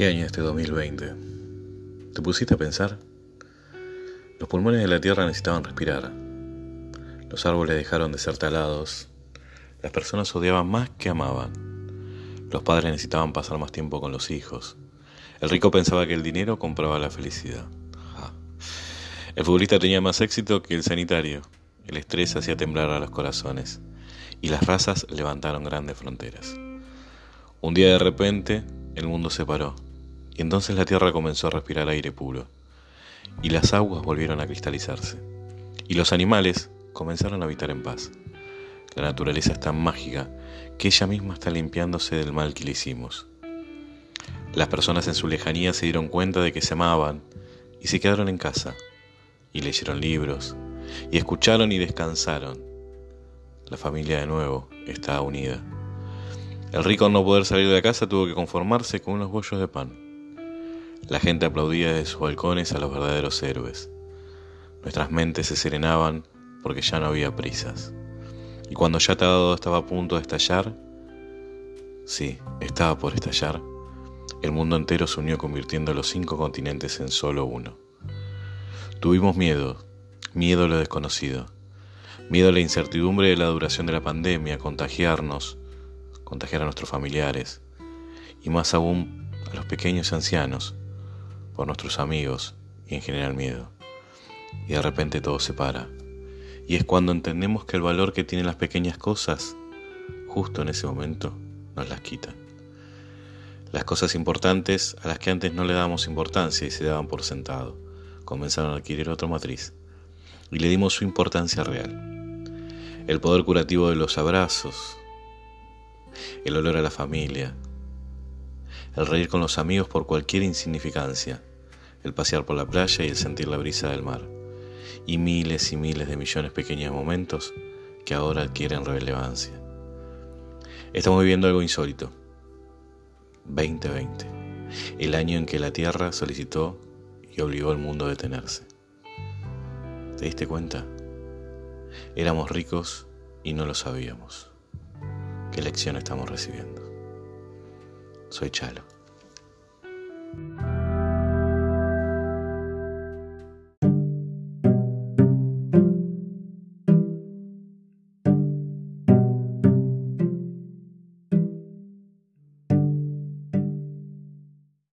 ¿Qué año este 2020? ¿Te pusiste a pensar? Los pulmones de la Tierra necesitaban respirar. Los árboles dejaron de ser talados. Las personas odiaban más que amaban. Los padres necesitaban pasar más tiempo con los hijos. El rico pensaba que el dinero compraba la felicidad. El futbolista tenía más éxito que el sanitario. El estrés hacía temblar a los corazones. Y las razas levantaron grandes fronteras. Un día de repente el mundo se paró, entonces la tierra comenzó a respirar aire puro, y las aguas volvieron a cristalizarse, y los animales comenzaron a habitar en paz. La naturaleza es tan mágica que ella misma está limpiándose del mal que le hicimos. Las personas en su lejanía se dieron cuenta de que se amaban y se quedaron en casa, y leyeron libros, y escucharon y descansaron. La familia de nuevo está unida. El rico al no poder salir de la casa tuvo que conformarse con unos bollos de pan. La gente aplaudía desde sus balcones a los verdaderos héroes. Nuestras mentes se serenaban porque ya no había prisas. Y cuando ya todo estaba a punto de estallar, sí, estaba por estallar, el mundo entero se unió convirtiendo los cinco continentes en solo uno. Tuvimos miedo, miedo a lo desconocido, miedo a la incertidumbre de la duración de la pandemia, contagiarnos, contagiar a nuestros familiares y más aún a los pequeños ancianos, por nuestros amigos y en general miedo. Y de repente todo se para. Y es cuando entendemos que el valor que tienen las pequeñas cosas, justo en ese momento, nos las quitan. Las cosas importantes a las que antes no le dábamos importancia y se daban por sentado, comenzaron a adquirir otra matriz y le dimos su importancia real. El poder curativo de los abrazos, el olor a la familia, el reír con los amigos por cualquier insignificancia, el pasear por la playa y el sentir la brisa del mar, y miles y miles de millones de pequeños momentos que ahora adquieren relevancia. Estamos viviendo algo insólito. 2020, el año en que la Tierra solicitó y obligó al mundo a detenerse. ¿Te diste cuenta? Éramos ricos y no lo sabíamos qué lección estamos recibiendo. Soy Chalo.